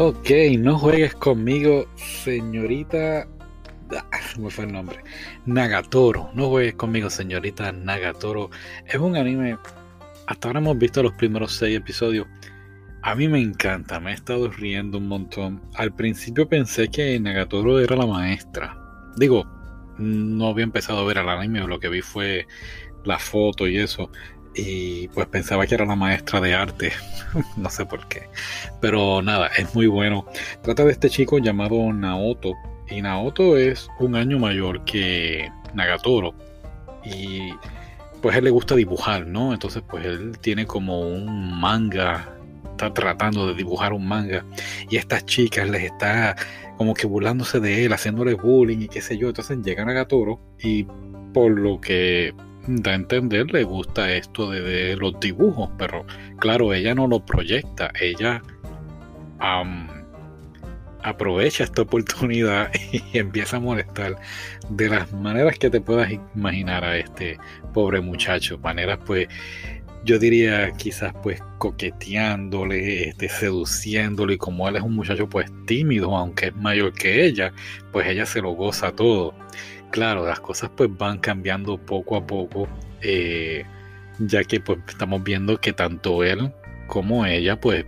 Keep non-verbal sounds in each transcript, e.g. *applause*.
Ok, no juegues conmigo, señorita. Ah, me fue el nombre. Nagatoro. No juegues conmigo, señorita Nagatoro. Es un anime. Hasta ahora hemos visto los primeros seis episodios. A mí me encanta, me he estado riendo un montón. Al principio pensé que Nagatoro era la maestra. Digo, no había empezado a ver al anime, lo que vi fue la foto y eso y pues pensaba que era la maestra de arte, *laughs* no sé por qué, pero nada, es muy bueno. Trata de este chico llamado Naoto y Naoto es un año mayor que Nagatoro y pues él le gusta dibujar, ¿no? Entonces pues él tiene como un manga, está tratando de dibujar un manga y estas chicas les está como que burlándose de él, haciéndole bullying y qué sé yo, entonces llega Nagatoro y por lo que da a entender, le gusta esto de, los dibujos, pero claro, ella no lo proyecta, ella aprovecha esta oportunidad *laughs* y empieza a molestar de las maneras que te puedas imaginar a este pobre muchacho, maneras pues yo diría quizás pues coqueteándole, este, seduciéndole y como él es un muchacho pues tímido, aunque es mayor que ella, pues ella se lo goza todo claro, las cosas pues van cambiando poco a poco, eh, ya que pues estamos viendo que tanto él como ella pues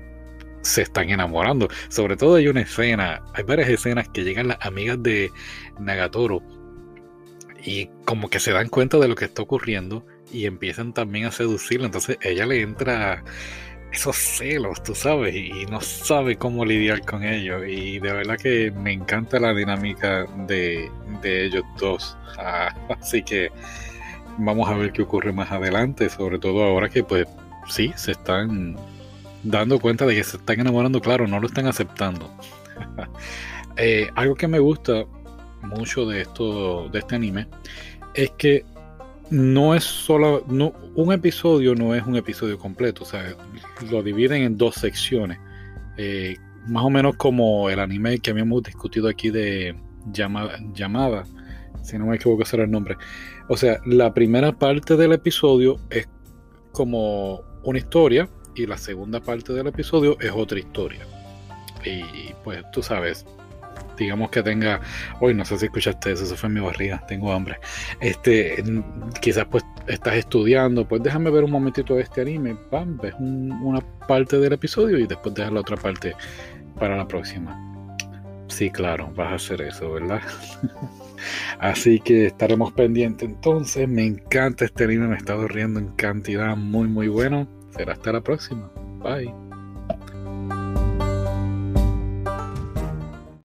se están enamorando. Sobre todo hay una escena, hay varias escenas que llegan las amigas de Nagatoro y como que se dan cuenta de lo que está ocurriendo y empiezan también a seducirlo. Entonces ella le entra esos celos, tú sabes, y no sabe cómo lidiar con ellos. Y de verdad que me encanta la dinámica de, ellos dos. Ah, *laughs* así que vamos a ver qué ocurre más adelante, sobre todo ahora que pues sí, se están dando cuenta de que se están enamorando, claro, no lo están aceptando. *laughs* Eh, algo que me gusta mucho de esto, de este anime, es que no es solo, no, un episodio no es un episodio completo, o sea, lo dividen en dos secciones, eh, más o menos como el anime que habíamos discutido aquí de llamada, llamada, si no me equivoco será el nombre. O sea, la primera parte del episodio es como una historia y la segunda parte del episodio es otra historia. Y pues tú sabes, digamos que tenga, hoy no sé si escuchaste eso, eso fue mi barriga, tengo hambre. Este, quizás pues estás estudiando, pues déjame ver un momentito de este anime, pam, ves una parte del episodio y después dejas la otra parte para la próxima. Sí, claro, vas a hacer eso, ¿verdad? *laughs* Así que estaremos pendientes entonces. Me encanta este anime, me he estado riendo en cantidad muy muy bueno. Será hasta la próxima. Bye.